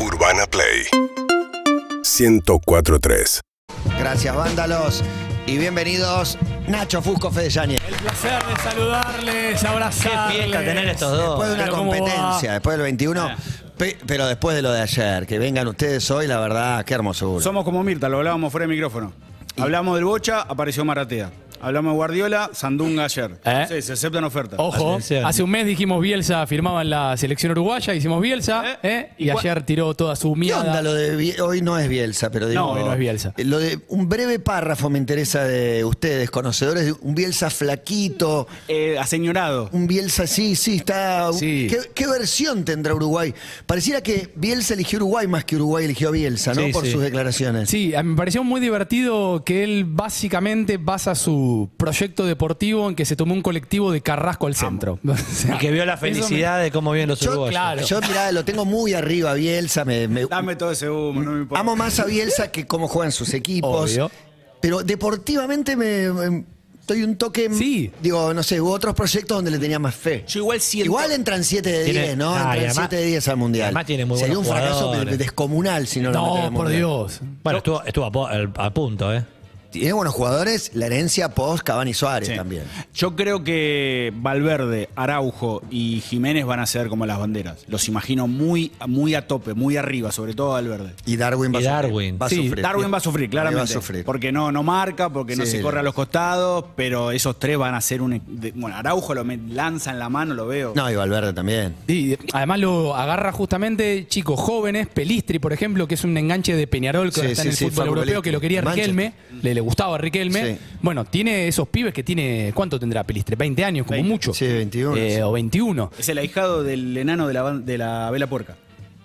Urbana Play 1043. Gracias, vándalos. Y bienvenidos, Nacho Fusco Fede Yáñez. El placer de saludarles, abrazarles. Qué fiesta tener estos dos. Después de una Pero ¿cómo competencia, después del 21, Ah. pe- pero después de lo de ayer, que vengan ustedes hoy, la verdad, qué hermosura. Somos como Mirta, lo hablábamos fuera de micrófono. Hablamos del Bocha, apareció Maratea. Hablamos de Guardiola, Sandunga ayer. ¿Eh? Sí, se aceptan ofertas. Ojo, hace un mes dijimos Bielsa firmaba en la selección uruguaya, hicimos Bielsa, ¿Eh? ¿eh? y, ¿Y cua- ayer tiró toda su ¿Qué mierda. onda lo de hoy no es Bielsa, pero digo, No, hoy no es Bielsa. Lo de un breve párrafo me interesa de ustedes, conocedores de un Bielsa flaquito, Eh, aseñorado. un Bielsa sí, sí, está Sí. ¿Qué, qué versión tendrá Uruguay? Pareciera que Bielsa eligió Uruguay más que Uruguay eligió a Bielsa, ¿no? Sí, Por sí. sus declaraciones. Sí, me pareció muy divertido que él básicamente basa su proyecto deportivo en que se tomó un colectivo de Carrasco al centro. O sea, Y que vio la me- felicidad de cómo viven los Yo, uruguayos. claro. yo mirá, lo tengo muy arriba a Bielsa, me, me- Dame todo ese humo, no me importa. amo más a Bielsa que cómo juegan sus equipos. Obvio. Pero deportivamente me, me- estoy un toque. Sí. Digo, no sé, hubo otros proyectos donde le tenía más fe. Yo igual siento. Igual entran 7 de Tiene- 10, ¿no? Ah, entran además- 7 de 10 al mundial. además tiene muy Sería un fracaso jugadores. descomunal si no lo meten No, por mundial. Dios. Bueno, estuvo, estuvo a, a punto, ¿eh? Tiene buenos jugadores, la herencia post Cavani Suárez Sí. también. Yo creo que Valverde, Araujo y Jiménez van a ser como las banderas. Los imagino muy, muy a tope, muy arriba, sobre todo Valverde. Y Darwin va Y a sufrir. Darwin. Va a Sí, sufrir. Darwin va a sufrir, claramente. Va a sufrir. Porque no, no marca, porque no se corre a los costados, pero esos tres van a ser un. de- bueno, Araujo lo me- lanza en la mano, lo veo. No, y Valverde también. Y además lo agarra justamente chicos jóvenes, Pelistri, por ejemplo, que es un enganche de Peñarol que está sí, en el sí, fútbol europeo, que lo quería. Riquelme, le, le gustaba a Riquelme. Sí. Bueno, tiene esos pibes que tiene, ¿cuánto tendrá Pelistri? 20 años, como 20. mucho. Sí, 21, Eh, sí. O 21. Es el ahijado del enano de la, de la vela puerca.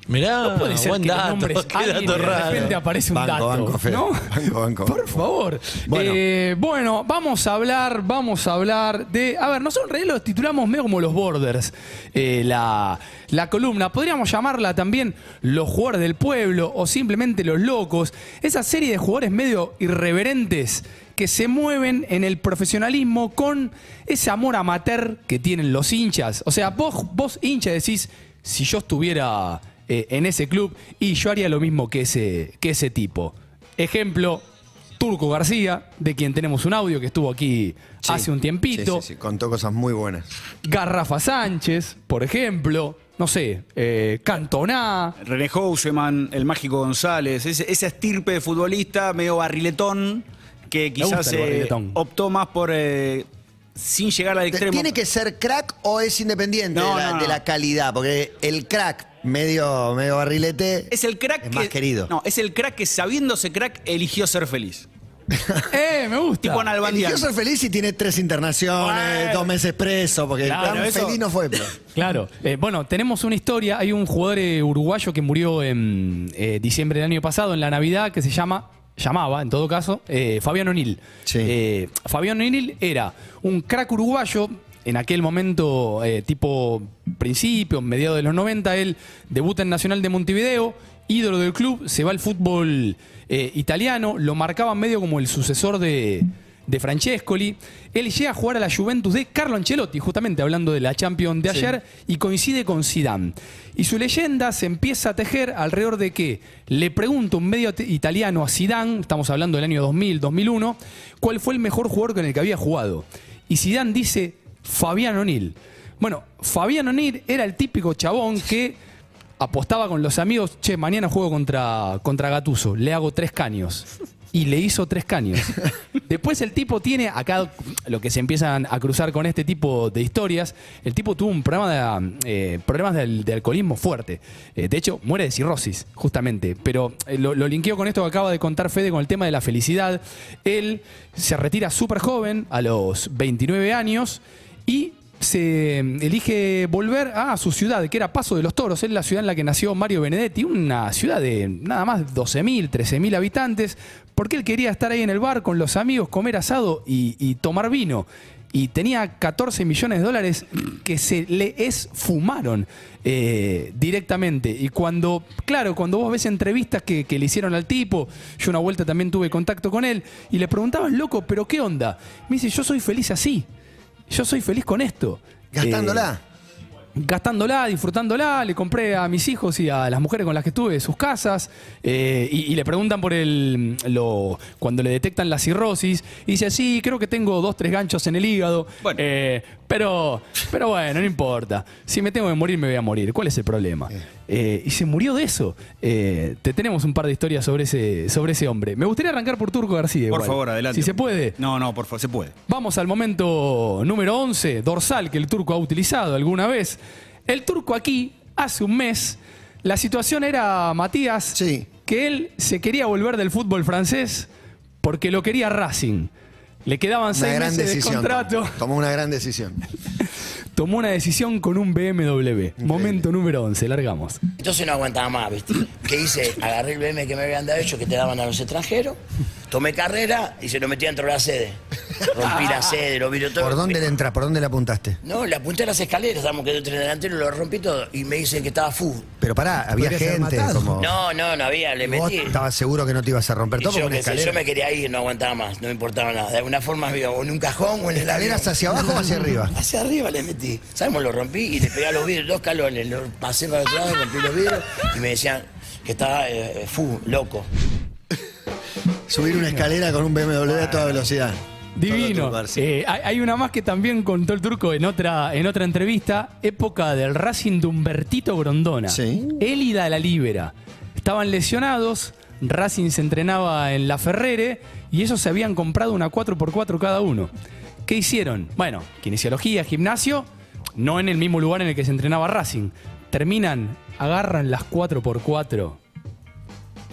Mirá, No puede ser buen que los dato, nombres qué alguien dato de repente aparece un Banco, dato. banco, Fede. ¿no? Banco, banco, Por favor. Bueno. Eh, bueno, vamos a hablar, vamos a hablar de. A ver, nosotros en realidad los titulamos medio como los borders. eh, la, la columna. Podríamos llamarla también los jugadores del pueblo o simplemente los locos. Esa serie de jugadores medio irreverentes que se mueven en el profesionalismo con ese amor amateur que tienen los hinchas. O sea, vos, vos hincha decís, si yo estuviera eh, en ese club y yo haría lo mismo que ese, que ese tipo. Ejemplo, Turco García, de quien tenemos un audio que estuvo aquí Sí. hace un tiempito. Sí, sí, sí, contó cosas muy buenas. Garrafa Sánchez, por ejemplo. No sé, eh, Cantoná. René Houseman, el mágico González, ese- esa estirpe de futbolista medio barriletón que quizás eh, optó más por. Sin llegar al extremo. ¿Tiene que ser crack o es independiente No, de, la, no, no. de la calidad? Porque el crack medio, medio barrilete Es el crack es que. más querido. No, es el crack que sabiéndose crack eligió ser feliz. ¡Eh, me gusta! Tipo Nalbandián. Eligió ser feliz y tiene tres internaciones, Bueno. dos meses preso, porque Claro, tan eso- feliz no fue. pero- Claro. Eh, bueno, tenemos una historia. Hay un jugador eh, uruguayo que murió en eh, diciembre del año pasado, en la Navidad, que se llama, llamaba, en todo caso, eh, Fabián O'Neill. Sí. Eh, Fabián O'Neill era un crack uruguayo. En aquel momento, eh, tipo principios, mediados de los 90, él debuta en Nacional de Montevideo, ídolo del club, se va al fútbol eh, italiano, lo marcaban medio como el sucesor de, de Francescoli. Él llega a jugar a la Juventus de Carlo Ancelotti, justamente hablando de la Champions de ayer, y coincide con Zidane. Y su leyenda se empieza a tejer alrededor de que le pregunta un medio italiano a Zidane, estamos hablando del año 2000, 2001, cuál fue el mejor jugador con el que había jugado. Y Zidane dice Fabián O'Neill. Bueno, Fabián O'Neill era el típico chabón que apostaba con los amigos, che, mañana juego contra, contra Gatuso, le hago tres caños. Y le hizo tres caños. Después el tipo tiene, acá lo que se empiezan a cruzar con este tipo de historias, el tipo tuvo un problema de, eh, problemas de, al- de alcoholismo fuerte. Eh, de hecho, muere de cirrosis, justamente. Pero eh, lo, lo linkeo con esto que acaba de contar Fede con el tema de la felicidad. Él se retira súper joven, a los 29 años, y se elige volver a su ciudad, que era Paso de los Toros, es la ciudad en la que nació Mario Benedetti, una ciudad de nada más 12.000, 13.000 habitantes, porque él quería estar ahí en el bar con los amigos, comer asado y, y tomar vino. Y tenía 14 millones de dólares que se le esfumaron eh, directamente. Y cuando, claro, cuando vos ves entrevistas que, que le hicieron al tipo, yo una vuelta también tuve contacto con él, y le preguntaban, loco, pero ¿qué onda? Me dice, yo soy feliz así. Yo soy feliz con esto. Gastándola. Eh, gastándola, disfrutándola, le compré a mis hijos y a las mujeres con las que estuve sus casas eh, y, y le preguntan por el lo cuando le detectan la cirrosis y dice sí creo que tengo dos tres ganchos en el hígado Bueno. Eh, pero pero bueno no importa si me tengo que morir me voy a morir ¿cuál es el problema? Eh, y se murió de eso Eh, te tenemos un par de historias sobre ese sobre ese hombre me gustaría arrancar por Turco García Por igual. favor, adelante. si se puede No, no, por favor, se puede. Vamos al momento número 11, dorsal que el turco ha utilizado alguna vez. El turco aquí, hace un mes, la situación era, Matías, Sí. que él se quería volver del fútbol francés porque lo quería Racing. Le quedaban Una seis meses de contrato. Tomó una gran decisión. Tomó una decisión con un BMW. Momento número 11, largamos. Entonces no aguantaba más, ¿viste? ¿Qué hice? Agarré el BM que me habían dado hecho, que te daban a los extranjeros, tomé carrera y se lo metí dentro de la sede. Rompí la sede, lo vi todo. ¿Por dónde le entra? ¿Por dónde le apuntaste? No, le apunté a las escaleras, estábamos quedó tres delantero, lo rompí todo. Y me dicen que estaba fu. Pero pará, había Podría ser gente matado. como. No, no, no había, le ¿Y vos metí. estabas seguro que no te ibas a romper Y todo yo, con una qué sé, escalera. yo me quería ir, no aguantaba más, no me importaba nada. De alguna forma, me iba o en un cajón o en el avión. ¿Escaleras hacia abajo o hacia arriba? Hacia arriba le metí. ¿Sabes? Lo rompí y le pegué a los vidrios, dos calones. Lo pasé para el otro lado, rompí los vidrios y me decían que estaba eh, fu, loco. Subir una escalera con un BMW a toda velocidad. Divino. Eh, hay, una más que también contó el turco en otra, en otra entrevista, época del Racing de Humbertito Grondona. Sí. Él y la Libera. Estaban lesionados, Racing se entrenaba en La Ferrere y ellos se habían comprado una 4x4 cada uno. ¿Qué hicieron? Bueno, kinesiología, gimnasio, no en el mismo lugar en el que se entrenaba Racing. Terminan, agarran las 4x4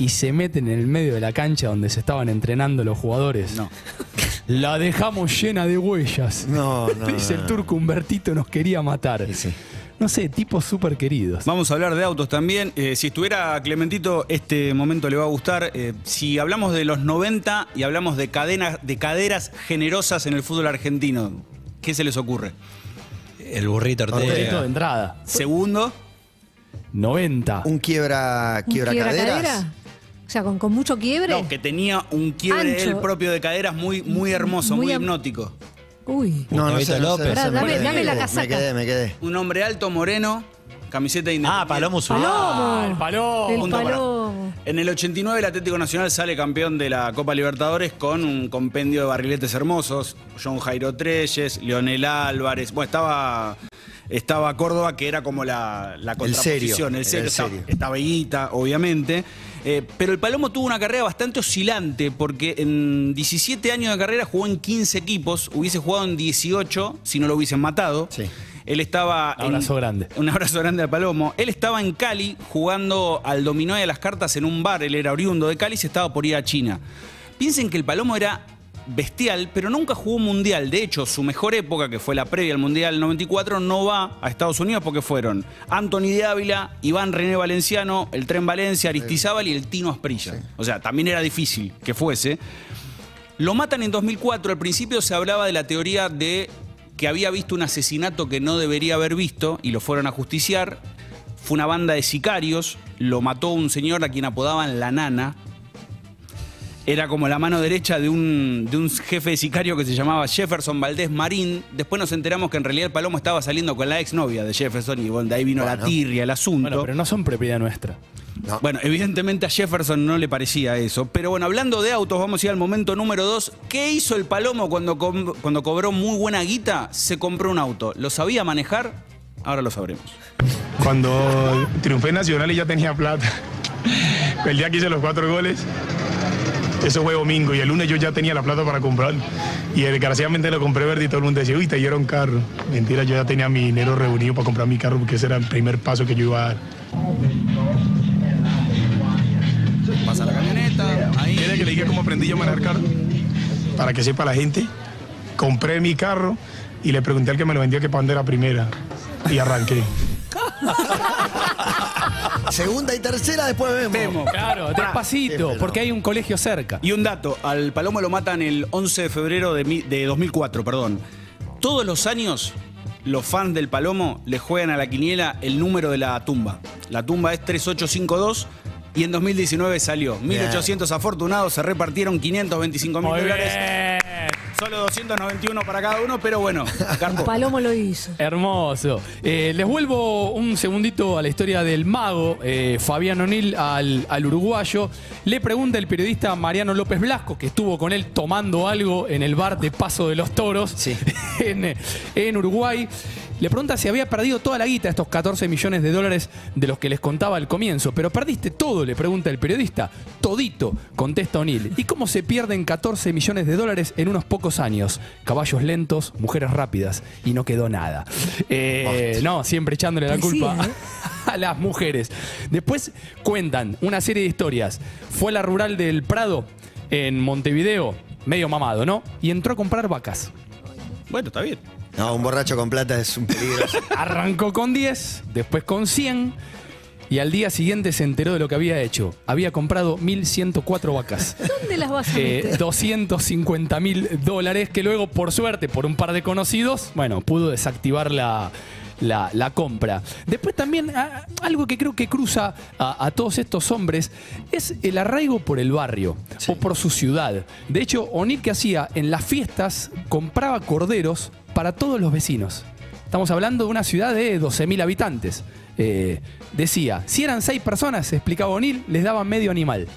y se meten en el medio de la cancha donde se estaban entrenando los jugadores. No. La dejamos llena de huellas. No, no, Dice no. el turco Humbertito nos quería matar. Sí, sí. No sé, tipos súper queridos. Vamos a hablar de autos también. Eh, si estuviera Clementito, este momento le va a gustar. Eh, si hablamos de los 90 y hablamos de cadenas, de caderas generosas en el fútbol argentino, ¿qué se les ocurre? El burrito Humbertito de Ortega. entrada. Segundo, 90. Un quiebra, ¿Un quiebra, quiebra caderas. cadera? O sea, con, con mucho quiebre. no, que tenía un quiebre Ancho. él propio de caderas muy, muy hermoso, muy, Muy am- hipnótico. Uy. No, no sé, no sé, López. no sé, Pará, me dame- quedé. dame la Me casaca. quedé, me quedé. Un hombre alto, moreno, camiseta independiente. Ah, Palomo Zuluaga. Ah, el palomo. El Punto para- palomo. En el 89 el Atlético Nacional sale campeón de la Copa Libertadores con un compendio de barriletes hermosos. John Jairo Treyes, Leonel Álvarez. Bueno, estaba, estaba Córdoba, que era como la, la contraposición. serio, El era serio. el Estaba, serio. estaba Higuita, obviamente. Eh, pero el Palomo tuvo una carrera bastante oscilante porque en 17 años de carrera jugó en 15 equipos. Hubiese jugado en 18 si no lo hubiesen matado. Sí. Él estaba. en- Abrazo grande. un abrazo grande al Palomo. Él estaba en Cali jugando al dominó a las cartas en un bar. Él era oriundo de Cali y se estaba por ir a China. Piensen que el Palomo era bestial, pero nunca jugó mundial. De hecho, su mejor época, que fue la previa al Mundial 94, no va a Estados Unidos porque fueron Anthony de Ávila, Iván René Valenciano, el Tren Valencia, Aristizábal y el Tino Asprilla. O sea, también era difícil que fuese. Lo matan en 2004. Al principio se hablaba de la teoría de que había visto un asesinato que no debería haber visto y lo fueron a justiciar. Fue una banda de sicarios. Lo mató un señor a quien apodaban la nana. Era como la mano derecha de un, de un jefe de sicario que se llamaba Jefferson Valdés Marín. Después nos enteramos que en realidad el Palomo estaba saliendo con la exnovia de Jefferson y bueno, de ahí vino la tirria, el asunto. Bueno, pero no son propiedad nuestra. No. Bueno, evidentemente a Jefferson no le parecía eso. Pero bueno, hablando de autos, vamos a ir al momento número dos. ¿Qué hizo el Palomo cuando, cuando cobró muy buena guita? Se compró un auto. ¿Lo sabía manejar? Ahora lo sabremos. Cuando triunfé en Nacional y ya tenía plata. El día que hice los cuatro goles, eso fue domingo y el lunes yo ya tenía la plata para comprar. Y desgraciadamente lo compré verde y todo el mundo decía, uy, te dieron carro. Mentira, yo ya tenía mi dinero reunido para comprar mi carro porque ese era el primer paso que yo iba a dar. Pasa la camioneta, ahí. ¿Quiere que le diga cómo aprendí yo a manejar carro? Para que sepa la gente. Compré mi carro y le pregunté al que me lo vendió que para dónde era primera. Y arranqué. Segunda y tercera, después vemos. Vemos. Claro, despacito, porque hay un colegio cerca. Y un dato, al Palomo lo matan el 11 de febrero de, mi- de 2004, perdón. Todos los años los fans del Palomo le juegan a la quiniela el número de la tumba. La tumba es 3852 y en 2019 salió. 1800 afortunados se repartieron 525 mil Muy dólares. bien. Solo 291 para cada uno, pero bueno, Carpo. Palomo lo hizo. Hermoso. Eh, les vuelvo un segundito a la historia del mago, eh, Fabián O'Neill, al, al uruguayo. Le pregunta el periodista Mariano López Blasco, que estuvo con él tomando algo en el bar de Paso de los Toros Sí. en, en Uruguay. Le pregunta si había perdido toda la guita, estos 14 millones de dólares de los que les contaba al comienzo. Pero perdiste todo, le pregunta el periodista. Todito, contesta O'Neill. ¿Y cómo se pierden 14 millones de dólares en unos pocos años? Caballos lentos, mujeres rápidas. Y no quedó nada. Eh, no, siempre echándole la Poesía, culpa ¿eh? a las mujeres. Después cuentan una serie de historias. Fue a la rural del Prado, en Montevideo, medio mamado, ¿no? Y entró a comprar vacas. Bueno, está bien. No, un borracho con plata es un peligro. Arrancó con 10, después con 100 y al día siguiente se enteró de lo que había hecho. Había comprado 1.104 vacas. ¿Dónde las vas a Eh, meter? 250 mil dólares que luego, por suerte, por un par de conocidos, bueno, pudo desactivar la, la- la compra. Después también algo que creo que cruza a, a todos estos hombres es el arraigo por el barrio o por su ciudad. De hecho, O'Neill que hacía en las fiestas compraba corderos para todos los vecinos. Estamos hablando de una ciudad de 12.000 habitantes. Eh, decía, si eran 6 personas, explicaba O'Neill, les daban medio animal.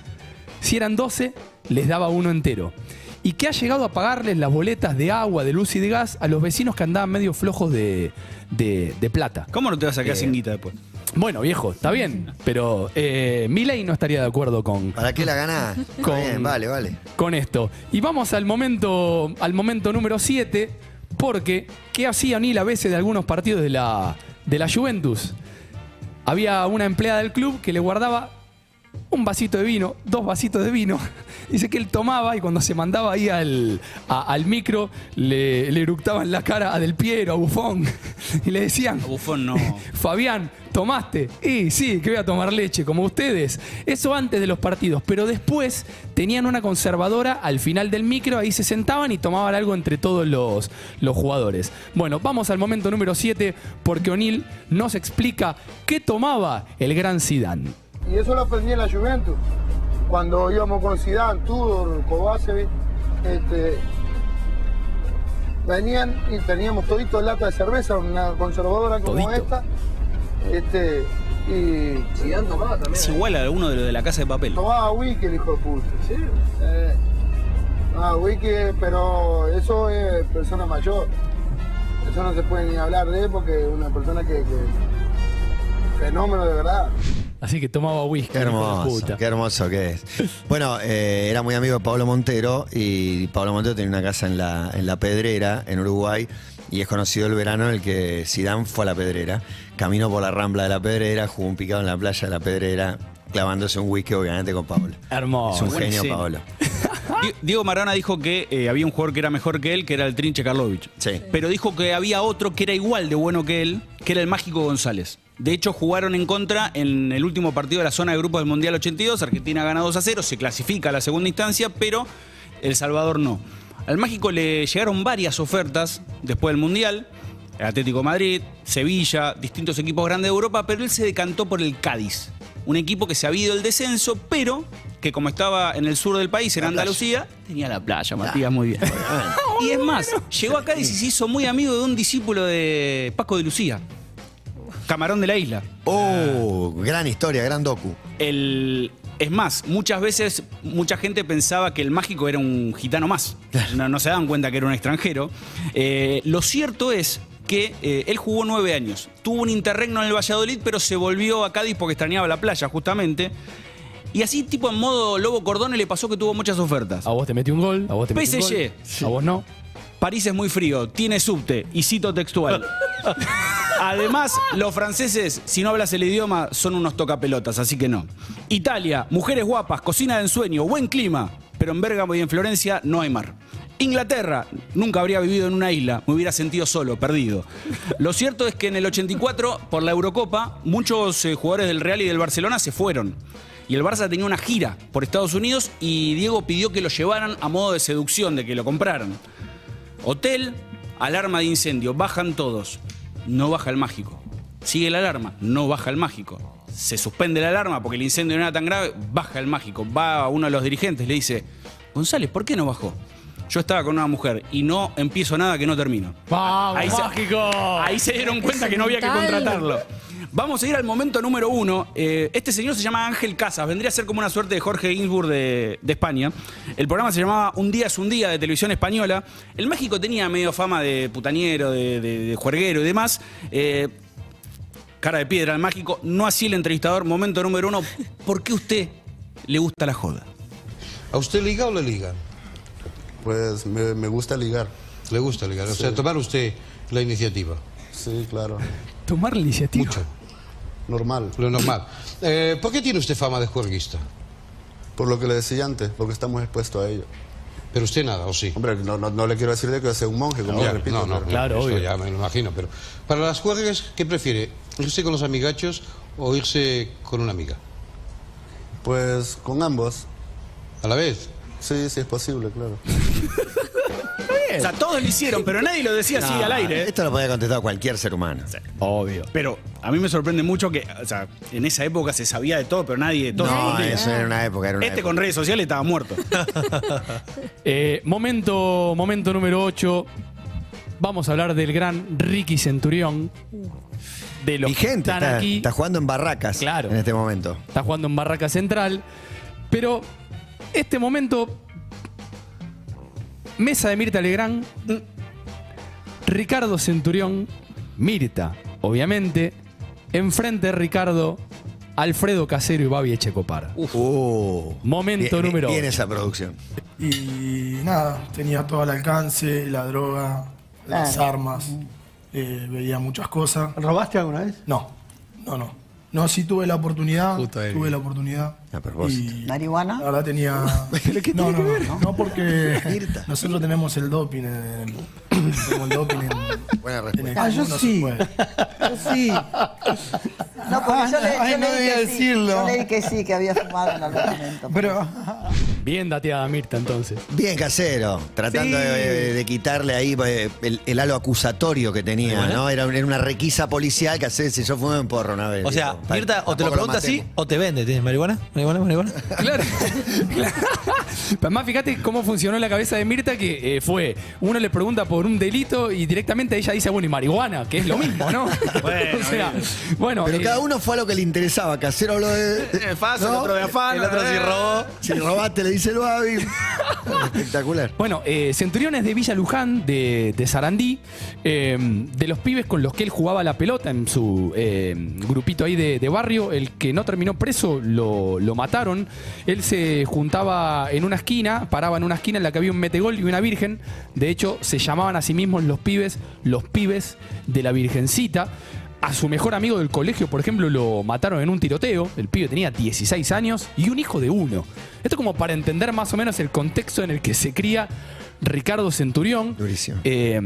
Si eran 12, les daba uno entero. Y que ha llegado a pagarles las boletas de agua, de luz y de gas a los vecinos que andaban medio flojos de, de- de plata. ¿Cómo no te vas a quedar Eh, sin guita después? Bueno, viejo, está bien, pero eh, Milei no estaría de acuerdo con, ¿Para qué la ganás? Con- bien, vale, vale. con esto. Y vamos al momento, al momento número 7, porque ¿qué hacía O'Neill a veces de algunos partidos de la, de la Juventus? Había una empleada del club que le guardaba un vasito de vino, dos vasitos de vino. Dice que él tomaba y cuando se mandaba ahí al, a- al micro le, le eructaban la cara a Del Piero, a Bufón. Y le decían, A Bufón no. Fabián, ¿tomaste? Y sí, que voy a tomar leche, como ustedes. Eso antes de los partidos, pero después tenían una conservadora al final del micro, ahí se sentaban y tomaban algo entre todos los, los jugadores. Bueno, vamos al momento número 7, porque O'Neill nos explica qué tomaba el gran Zidane. Y eso lo aprendí en la Juventus. Cuando íbamos con Zidane, Tudor, Kovacevic, este, venían y teníamos todito lata de cerveza, una conservadora como Todito. esta. Este, y Zidane tomaba también. Es igual a uno de los de la casa de papel. Tomaba whisky el hijo de puta. ¿Sí? Eh, ah, whisky, pero eso es persona mayor. Eso no se puede ni hablar de él porque es una persona que, que fenómeno de verdad. Así que tomaba whisky. Qué hermoso, puta. qué hermoso que es. Bueno, eh, era muy amigo de Pablo Montero y Pablo Montero tenía una casa en la, en la Pedrera, en Uruguay, y es conocido el verano en el que Zidane fue a la Pedrera, caminó por la rambla de la Pedrera, jugó un picado en la playa de la Pedrera, clavándose un whisky obviamente con Pablo. Hermoso. Es un genio sí. Pablo. Di- Diego Maradona dijo que eh, había un jugador que era mejor que él, que era el Trinche Karlovich. Sí. Pero dijo que había otro que era igual de bueno que él, que era el Mágico González. De hecho, jugaron en contra en el último partido de la zona de grupos del Mundial 82. Argentina gana 2 a 0, se clasifica a la segunda instancia, pero El Salvador no. Al Mágico le llegaron varias ofertas después del Mundial. El Atlético de Madrid, Sevilla, distintos equipos grandes de Europa, pero él se decantó por el Cádiz. Un equipo que se había ido el descenso, pero que como estaba en el sur del país, en Andalucía, tenía la playa, Matías, muy bien. Y es más, llegó a Cádiz y se hizo muy amigo de un discípulo de Paco de Lucía, camarón de la isla. Oh, gran historia, gran docu. El, es más, muchas veces mucha gente pensaba que el mágico era un gitano más. No, no se daban cuenta que era un extranjero. Eh, lo cierto es que eh, él jugó nueve años. Tuvo un interregno en el Valladolid, pero se volvió a Cádiz porque extrañaba la playa, justamente. Y así, tipo en modo Lobo Cordone, le pasó que tuvo muchas ofertas. A vos te metió un gol, a vos te metió un PSG. gol. A vos no. París es muy frío, tiene subte, y cito textual. Además, los franceses, si no hablas el idioma, son unos tocapelotas, así que no. Italia, mujeres guapas, cocina de ensueño, buen clima, pero en Bérgamo y en Florencia no hay mar. Inglaterra, nunca habría vivido en una isla, me hubiera sentido solo, perdido. Lo cierto es que en el 84, por la Eurocopa, muchos eh, jugadores del Real y del Barcelona se fueron. Y el Barça tenía una gira por Estados Unidos y Diego pidió que lo llevaran a modo de seducción, de que lo compraran. Hotel, alarma de incendio, bajan todos. No baja el mágico. Sigue la alarma, no baja el mágico. Se suspende la alarma porque el incendio no era tan grave, baja el mágico. Va a uno de los dirigentes, le dice, González, ¿por qué no bajó? yo estaba con una mujer y no empiezo nada que no termino. ¡Vamos, Ahí se- mágico! Ahí se dieron cuenta que no había que contratarlo. Vamos a ir al momento número uno. Eh, este señor se llama Ángel Casas. Vendría a ser como una suerte de Jorge Ginsburg de, de España. El programa se llamaba Un día es un día de televisión española. El México tenía medio fama de putañero, de, de- de juerguero y demás. Eh, cara de piedra, el mágico. No así el entrevistador. Momento número uno. ¿Por qué a usted le gusta la joda? ¿A usted liga o le liga? Pues me, me gusta ligar. Le gusta ligar. O sea, tomar usted la iniciativa. Sí, claro. Tomar la iniciativa. Mucho. Normal. Lo normal. Eh, ¿Por qué tiene usted fama de juerguista? Por lo que le decía antes, porque estamos expuestos a ello. Pero usted nada, ¿o sí? Hombre, no, no, no le quiero decir de que sea un monje, como Ya, repito. no, no, pero- Claro, obvio. ya me lo imagino, pero para las juergas, ¿qué prefiere? ¿Irse con los amigachos o irse con una amiga? Pues con ambos. ¿A la vez? Sí, sí es posible, claro. O sea, todos lo hicieron, pero nadie lo decía así al aire. ¿eh? Esto lo podía contestar cualquier ser humano. Obvio. Pero a mí me sorprende mucho que, o sea, en esa época se sabía de todo, pero nadie de todo. No, sabía. eso era una época, era una Este época. con redes sociales estaba muerto. Eh, momento, momento número 8. Vamos a hablar del gran Ricky Centurión. De los que Vigente, están está, aquí. está jugando en Barracas Claro. en este momento. Está jugando en Barraca Central. Pero este momento. Mesa de Mirta Legrand. Ricardo Centurión. Mirta, obviamente. Enfrente de Ricardo. Alfredo Casero y Babi Echecopar. Uh, Momento bien- número ocho. esa producción. Y nada, tenía todo al alcance, la droga, las armas, eh, veía muchas cosas. ¿Robaste alguna vez? No, no, no. No, sí tuve la oportunidad, Justo ahí. tuve la oportunidad. A propósito. Y ¿Marihuana? la verdad tenía... no, no, no, no, porque nosotros tenemos el doping en el, tenemos el doping en, Buena en el respuesta. Ah, yo no se sí. Yo sí. No, porque yo, le, Ay, yo no leí debía que sí. decirlo. Yo leí que sí, que había fumado en algún momento. Pero Bien dateada Mirta entonces. Bien casero, tratando Sí. de, de quitarle ahí eh, el, el halo acusatorio que tenía, ¿no? Era, era una requisa policial que hace si yo fumé un porro una vez. O sea. Mirta, o te lo pregunta así o te vende. ¿Tienes marihuana? Claro. Claro. Pero Además, fíjate cómo funcionó la cabeza de Mirta, que eh, fue, uno le pregunta por un delito y directamente ella dice, bueno, y marihuana, que es lo mismo, ¿no? Bueno, o sea, bueno. Pero eh, cada uno fue a lo que le interesaba. Casero habló de. Eh, fácil, el otro de afán, El otro eh. sí robó. Si robaste, le dice el Babi. Espectacular. Bueno, eh, Centurión es de Villa Luján, de, de Sarandí, eh, de los pibes con los que él jugaba la pelota en su eh, grupito ahí de, de barrio. El que no terminó preso lo, lo mataron. Él se juntaba en una esquina, paraba en una esquina en la que había un metegol y una virgen. De hecho, se llamaban a sí mismos los pibes, los pibes de la Virgencita. A su mejor amigo del colegio, por ejemplo, lo mataron en un tiroteo. El pibe tenía 16 años y un hijo de uno. Esto como para entender más o menos el contexto en el que se cría Ricardo Centurión. Durísimo. Eh,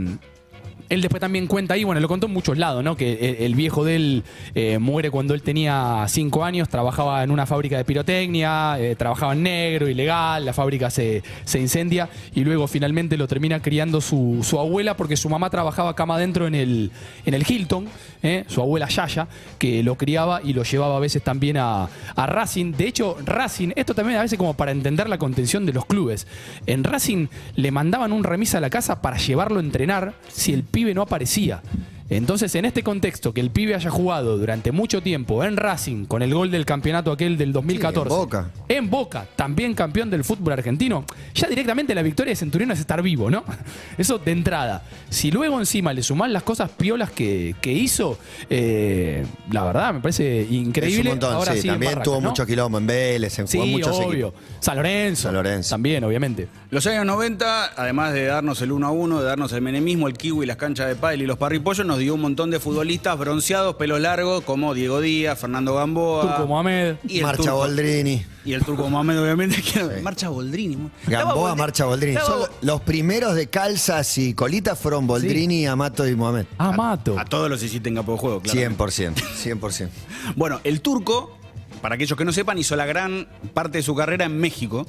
él después también cuenta ahí, bueno, lo contó en muchos lados, ¿no? Que el, viejo de él eh, muere cuando él tenía cinco años, trabajaba en una fábrica de pirotecnia, eh, trabajaba en negro, ilegal, la fábrica se, se incendia y luego finalmente lo termina criando su, su abuela porque su mamá trabajaba cama adentro en el, en el Hilton, ¿eh? su abuela Yaya, que lo criaba y lo llevaba a veces también a, a Racing. De hecho, Racing, esto también a veces como para entender la contención de los clubes. En Racing le mandaban un remis a la casa para llevarlo a entrenar si el no aparecía. Entonces, en este contexto, que el pibe haya jugado durante mucho tiempo en Racing con el gol del campeonato aquel del 2014. Sí, en Boca. En Boca, también campeón del fútbol argentino. Ya directamente la victoria de Centurión es estar vivo, ¿no? Eso de entrada. Si luego encima le sumás las cosas piolas que, que hizo, eh, la verdad me parece increíble. Es un montón, Ahora sí. sí También tuvo ¿no? mucho quilombo en Vélez, en Sí, muchos obvio. equipos. San Lorenzo. San Lorenzo. También, obviamente. Los años 90, además de darnos el 1 a 1, de darnos el menemismo, el kiwi, las canchas de pádel y los parripollos, nos dio un montón de futbolistas bronceados, pelo largo, como Diego Díaz, Fernando Gamboa. Turco Mohamed. y el Marcha Turco- Boldrini. Y el Turco Mohamed, obviamente. que- Marcha Boldrini. Gamboa, Boldrini- Marcha Boldrini. Son los primeros de calzas y colitas fueron Boldrini, Amato y Mohamed. Ah, Mato. A todos los hiciste en campo de juego, claro. 100%. 100%. Bueno, el turco, para aquellos que no sepan, hizo la gran parte de su carrera en México,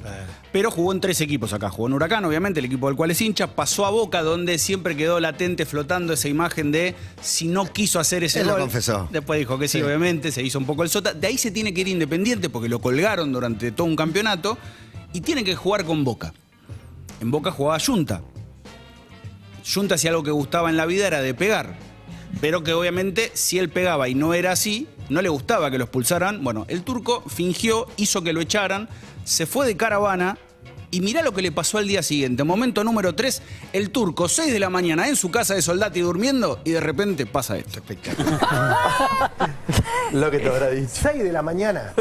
pero jugó en tres equipos acá. Jugó en Huracán, obviamente, el equipo del cual es hincha, pasó a Boca, donde siempre quedó latente flotando esa imagen de si no quiso hacer ese Él lo gol. confesó. Después dijo que sí, Sí. obviamente, se hizo un poco el sota. De ahí se tiene que ir independiente porque lo colgaron durante todo un campeonato y tiene que jugar con Boca. en Boca jugaba Junta. Junta si algo que gustaba en la vida era de pegar. Pero que obviamente si él pegaba y no era así, no le gustaba que lo expulsaran. Bueno, el turco fingió, hizo que lo echaran, se fue de caravana y mirá lo que le pasó al día siguiente. Momento número 3, el turco, 6 de la mañana en su casa de soldati durmiendo y de repente pasa esto. Lo que te habrá dicho. 6 de la mañana,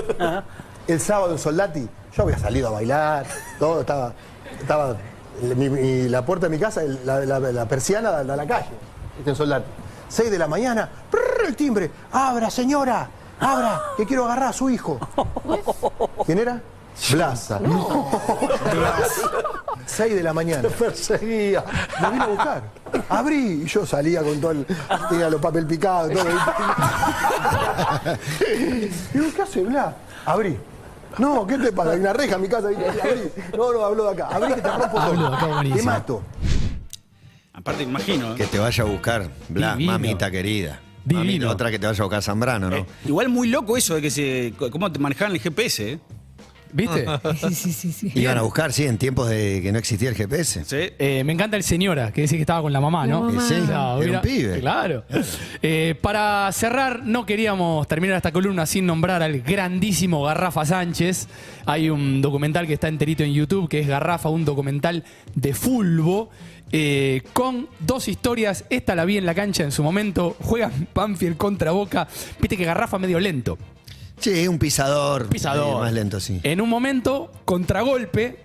el sábado en Soldati, yo había salido a bailar, todo estaba. estaba mi- mi- la puerta de mi casa, la, la- la persiana da a la calle, este, en Soldati. 6 de la mañana, prrr, el timbre, abra señora, abra, que quiero agarrar a su hijo. ¿Quién era? Blasa. Blas. 6 de la mañana. Me perseguía. Me vino a buscar. Abrí y yo salía con todo el. Tenía los papel picados, todo. Digo, ¿qué hace Blas? Abrí. No, ¿qué te pasa? Hay una reja en mi casa. Abrí. No, no, habló de acá. Abrí que te rompo todo. Te mato. Aparte, imagino. ¿eh? Que te vaya a buscar, Blas, Divino. mamita querida. Divino. Mamita, otra que te vaya a buscar Zambrano, ¿no? Eh, igual muy loco eso de que se. cómo te manejaban el GPS, ¿eh? ¿Viste? Sí, sí, sí, sí. Iban a buscar, sí, en tiempos de que no existía el GPS. Sí. Eh, me encanta el señora, que dice que estaba con la mamá, La ¿no? mamá. Sí, Ah, era mira, un pibe. Claro. Eh, para cerrar, no queríamos terminar esta columna sin nombrar al grandísimo Garrafa Sánchez. Hay un documental que está enterito en YouTube, que es Garrafa, un documental de fulbo. eh, con dos historias, esta la vi en la cancha en su momento, juega Banfield contra Boca, viste que Garrafa medio lento, Sí, un pisador. pisador. eh, más lento, sí. En un momento, contragolpe,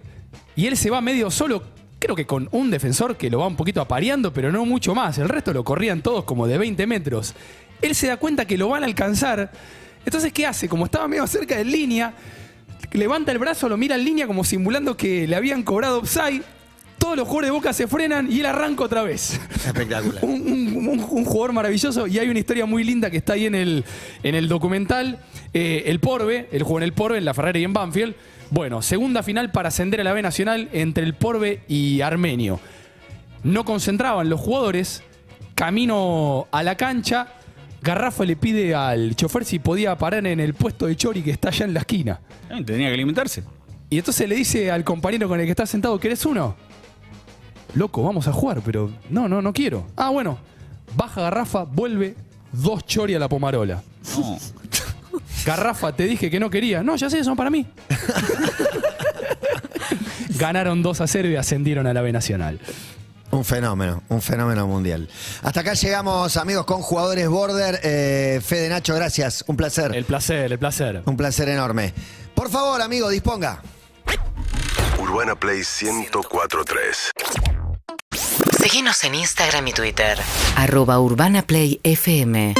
y él se va medio solo, creo que con un defensor que lo va un poquito apareando, pero no mucho más. El resto lo corrían todos como de 20 metros. Él se da cuenta que lo van a alcanzar. Entonces, ¿qué hace? Como estaba medio cerca de línea, levanta el brazo, lo mira en línea como simulando que le habían cobrado offside. Todos los jugadores de Boca se frenan y él arranca otra vez. Espectacular. un, un- un- un jugador maravilloso y hay una historia muy linda que está ahí en el, en el documental. Eh, el Porbe, él jugó en el Porbe, en la Ferrari y en Banfield. Bueno, segunda final para ascender a la B Nacional entre el Porbe y Armenio. No concentraban los jugadores, camino a la cancha, Garrafa le pide al chofer si podía parar en el puesto de Chori que está allá en la esquina. Eh, Tenía que alimentarse. Y entonces le dice al compañero con el que está sentado, ¿querés uno? Loco, vamos a jugar, pero no, no, no quiero. Ah, bueno. Baja Garrafa, vuelve, dos chori a la pomarola. No. Garrafa, te dije que no quería. No, ya sé, son para mí. Ganaron 2 a 0 y ascendieron a la B Nacional. Un fenómeno, un fenómeno mundial. Hasta acá llegamos, amigos, con jugadores border. Eh, Fede Nacho, gracias. Un placer. El placer, el placer. Un placer enorme. Por favor, amigo, disponga. Urbana Play 1043. Síguenos en Instagram y Twitter. Arroba Urbana Play FM.